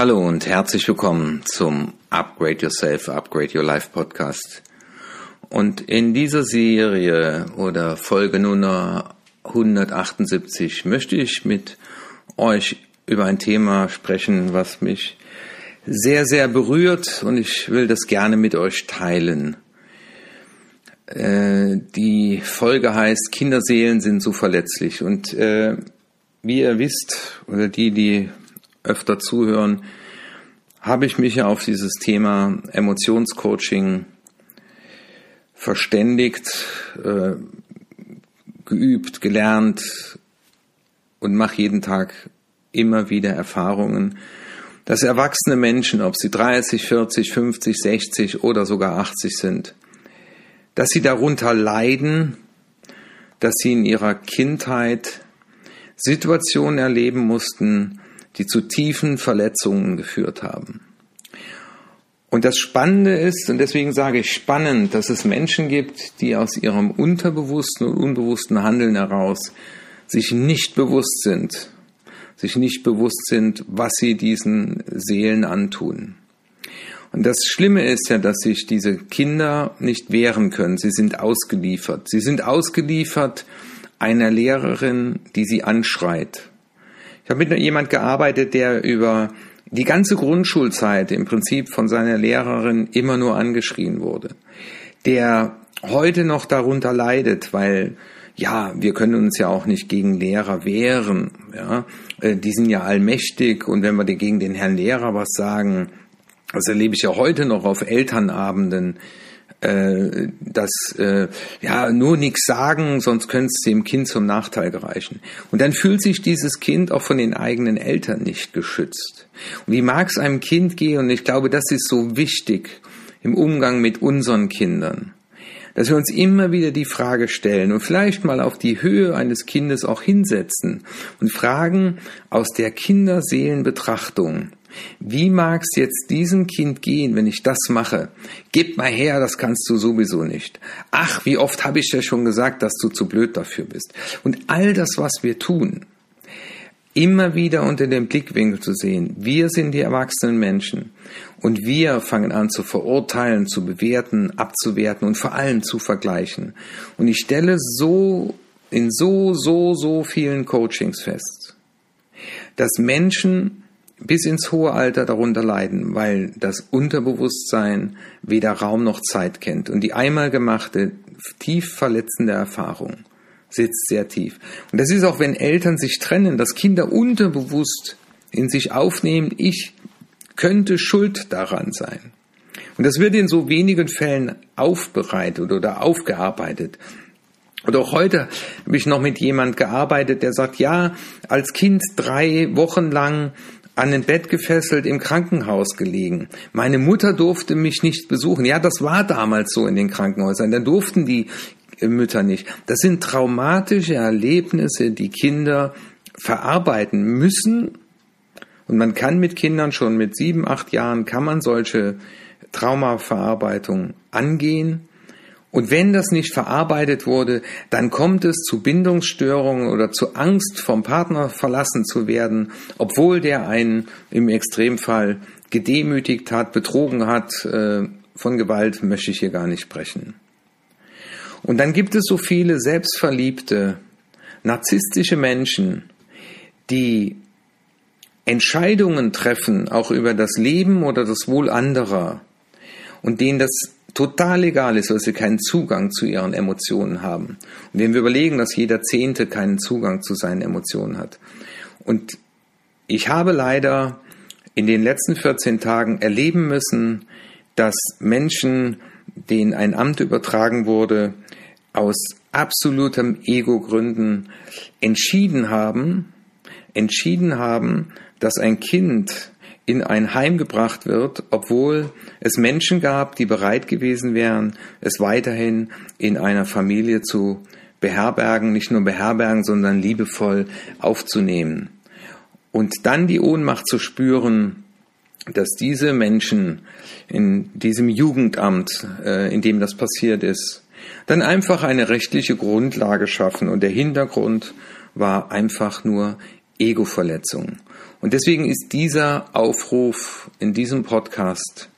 Hallo und herzlich willkommen zum Upgrade Yourself, Upgrade Your Life Podcast. Und in dieser Serie oder Folge Nummer 178 möchte ich mit euch über ein Thema sprechen, was mich sehr, sehr berührt und ich will das gerne mit euch teilen. Äh, die Folge heißt Kinderseelen sind so verletzlich und äh, wie ihr wisst oder die, die öfter zuhören, habe ich mich ja auf dieses Thema Emotionscoaching verständigt, äh, geübt, gelernt und mache jeden Tag immer wieder Erfahrungen, dass erwachsene Menschen, ob sie 30, 40, 50, 60 oder sogar 80 sind, dass sie darunter leiden, dass sie in ihrer Kindheit Situationen erleben mussten, die zu tiefen Verletzungen geführt haben. Und das Spannende ist, und deswegen sage ich spannend, dass es Menschen gibt, die aus ihrem unterbewussten und unbewussten Handeln heraus sich nicht bewusst sind, sich nicht bewusst sind, was sie diesen Seelen antun. Und das Schlimme ist ja, dass sich diese Kinder nicht wehren können. Sie sind ausgeliefert. Sie sind ausgeliefert einer Lehrerin, die sie anschreit. Ich habe mit jemand gearbeitet, der über die ganze Grundschulzeit im Prinzip von seiner Lehrerin immer nur angeschrien wurde. Der heute noch darunter leidet, weil ja, wir können uns ja auch nicht gegen Lehrer wehren. Ja, äh, die sind ja allmächtig und wenn wir gegen den Herrn Lehrer was sagen, das erlebe ich ja heute noch auf Elternabenden, äh, dass äh, ja nur nichts sagen, sonst könnte es dem Kind zum Nachteil gereichen. Und dann fühlt sich dieses Kind auch von den eigenen Eltern nicht geschützt. Und wie mag es einem Kind gehen? Und ich glaube, das ist so wichtig im Umgang mit unseren Kindern dass wir uns immer wieder die Frage stellen und vielleicht mal auf die Höhe eines Kindes auch hinsetzen und fragen aus der Kinderseelenbetrachtung, wie mag es jetzt diesem Kind gehen, wenn ich das mache? Gib mal her, das kannst du sowieso nicht. Ach, wie oft habe ich dir schon gesagt, dass du zu blöd dafür bist. Und all das, was wir tun, immer wieder unter dem Blickwinkel zu sehen. Wir sind die erwachsenen Menschen und wir fangen an zu verurteilen, zu bewerten, abzuwerten und vor allem zu vergleichen. Und ich stelle so in so, so, so vielen Coachings fest, dass Menschen bis ins hohe Alter darunter leiden, weil das Unterbewusstsein weder Raum noch Zeit kennt und die einmal gemachte, tief verletzende Erfahrung sitzt sehr tief. Und das ist auch, wenn Eltern sich trennen, dass Kinder unterbewusst in sich aufnehmen, ich könnte schuld daran sein. Und das wird in so wenigen Fällen aufbereitet oder aufgearbeitet. Und auch heute habe ich noch mit jemand gearbeitet, der sagt, ja, als Kind drei Wochen lang an ein Bett gefesselt im Krankenhaus gelegen. Meine Mutter durfte mich nicht besuchen. Ja, das war damals so in den Krankenhäusern. Dann durften die Mütter nicht. Das sind traumatische Erlebnisse, die Kinder verarbeiten müssen. Und man kann mit Kindern schon mit sieben, acht Jahren kann man solche Traumaverarbeitung angehen. Und wenn das nicht verarbeitet wurde, dann kommt es zu Bindungsstörungen oder zu Angst, vom Partner verlassen zu werden, obwohl der einen im Extremfall gedemütigt hat, betrogen hat. Äh, von Gewalt möchte ich hier gar nicht sprechen. Und dann gibt es so viele selbstverliebte, narzisstische Menschen, die Entscheidungen treffen, auch über das Leben oder das Wohl anderer, und denen das total egal ist, weil sie keinen Zugang zu ihren Emotionen haben. Und wenn wir überlegen, dass jeder Zehnte keinen Zugang zu seinen Emotionen hat. Und ich habe leider in den letzten 14 Tagen erleben müssen, dass Menschen, denen ein Amt übertragen wurde, aus absolutem Ego-Gründen entschieden haben, entschieden haben, dass ein Kind in ein Heim gebracht wird, obwohl es Menschen gab, die bereit gewesen wären, es weiterhin in einer Familie zu beherbergen, nicht nur beherbergen, sondern liebevoll aufzunehmen. Und dann die Ohnmacht zu spüren, dass diese Menschen in diesem Jugendamt, äh, in dem das passiert ist, dann einfach eine rechtliche Grundlage schaffen. Und der Hintergrund war einfach nur Ego-Verletzung. Und deswegen ist dieser Aufruf in diesem Podcast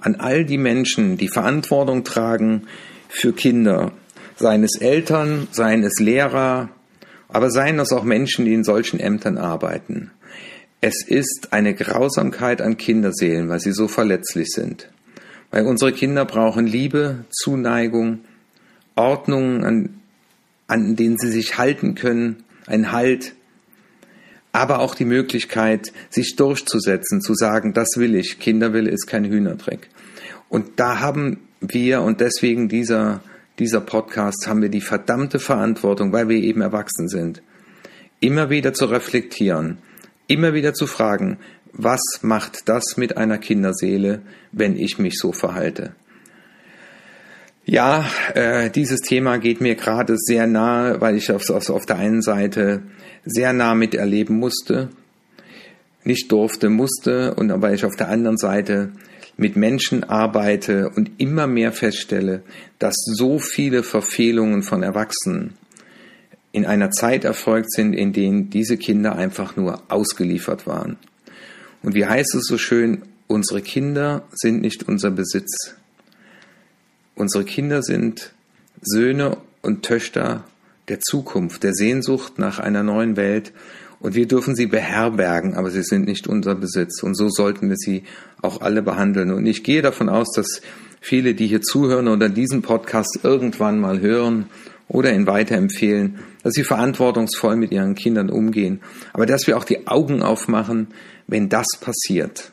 an all die Menschen, die Verantwortung tragen für Kinder, seien es Eltern, seien es Lehrer, aber seien es auch Menschen, die in solchen Ämtern arbeiten. Es ist eine Grausamkeit an Kinderseelen, weil sie so verletzlich sind. Weil unsere Kinder brauchen Liebe, Zuneigung, Ordnung, an, an denen sie sich halten können, ein Halt, aber auch die Möglichkeit, sich durchzusetzen, zu sagen, das will ich, Kinderwille ist kein Hühnerdreck. Und da haben wir, und deswegen dieser, dieser Podcast, haben wir die verdammte Verantwortung, weil wir eben erwachsen sind, immer wieder zu reflektieren, immer wieder zu fragen, was macht das mit einer Kinderseele, wenn ich mich so verhalte? Ja, äh, dieses Thema geht mir gerade sehr nahe, weil ich auf, auf, auf der einen Seite sehr nah miterleben musste, nicht durfte, musste und weil ich auf der anderen Seite mit Menschen arbeite und immer mehr feststelle, dass so viele Verfehlungen von Erwachsenen in einer Zeit erfolgt sind, in denen diese Kinder einfach nur ausgeliefert waren. Und wie heißt es so schön, unsere Kinder sind nicht unser Besitz. Unsere Kinder sind Söhne und Töchter der Zukunft, der Sehnsucht nach einer neuen Welt. Und wir dürfen sie beherbergen, aber sie sind nicht unser Besitz. Und so sollten wir sie auch alle behandeln. Und ich gehe davon aus, dass viele, die hier zuhören oder diesen Podcast irgendwann mal hören oder ihn weiterempfehlen, dass sie verantwortungsvoll mit ihren Kindern umgehen. Aber dass wir auch die Augen aufmachen, wenn das passiert.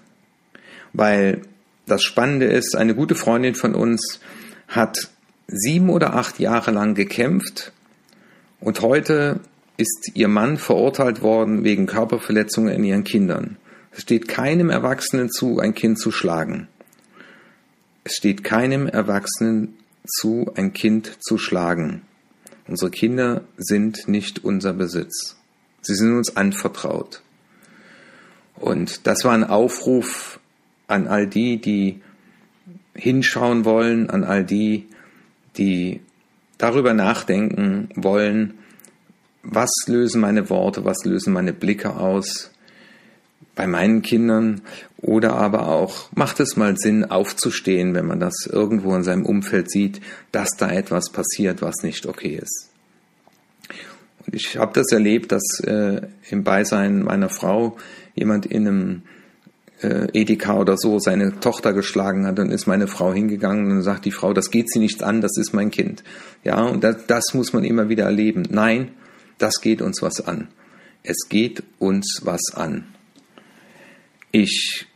Weil das Spannende ist, eine gute Freundin von uns hat sieben oder acht Jahre lang gekämpft und heute ist ihr Mann verurteilt worden wegen Körperverletzungen in ihren Kindern. Es steht keinem Erwachsenen zu, ein Kind zu schlagen. Es steht keinem Erwachsenen zu, ein Kind zu schlagen. Unsere Kinder sind nicht unser Besitz. Sie sind uns anvertraut. Und das war ein Aufruf an all die, die hinschauen wollen, an all die, die darüber nachdenken wollen, was lösen meine Worte, was lösen meine Blicke aus bei meinen Kindern oder aber auch, macht es mal Sinn, aufzustehen, wenn man das irgendwo in seinem Umfeld sieht, dass da etwas passiert, was nicht okay ist. Und ich habe das erlebt, dass äh, im Beisein meiner Frau jemand in einem äh, Edeka oder so seine Tochter geschlagen hat, dann ist meine Frau hingegangen und sagt die Frau, das geht sie nichts an, das ist mein Kind. Ja, und das, das muss man immer wieder erleben. Nein, das geht uns was an. Es geht uns was an. Ich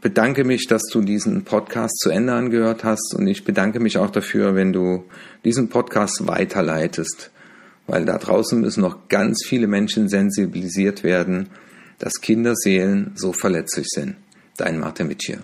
bedanke mich, dass du diesen Podcast zu Ende angehört hast und ich bedanke mich auch dafür, wenn du diesen Podcast weiterleitest, weil da draußen müssen noch ganz viele Menschen sensibilisiert werden, dass Kinderseelen so verletzlich sind. Dein Martin Mitchell.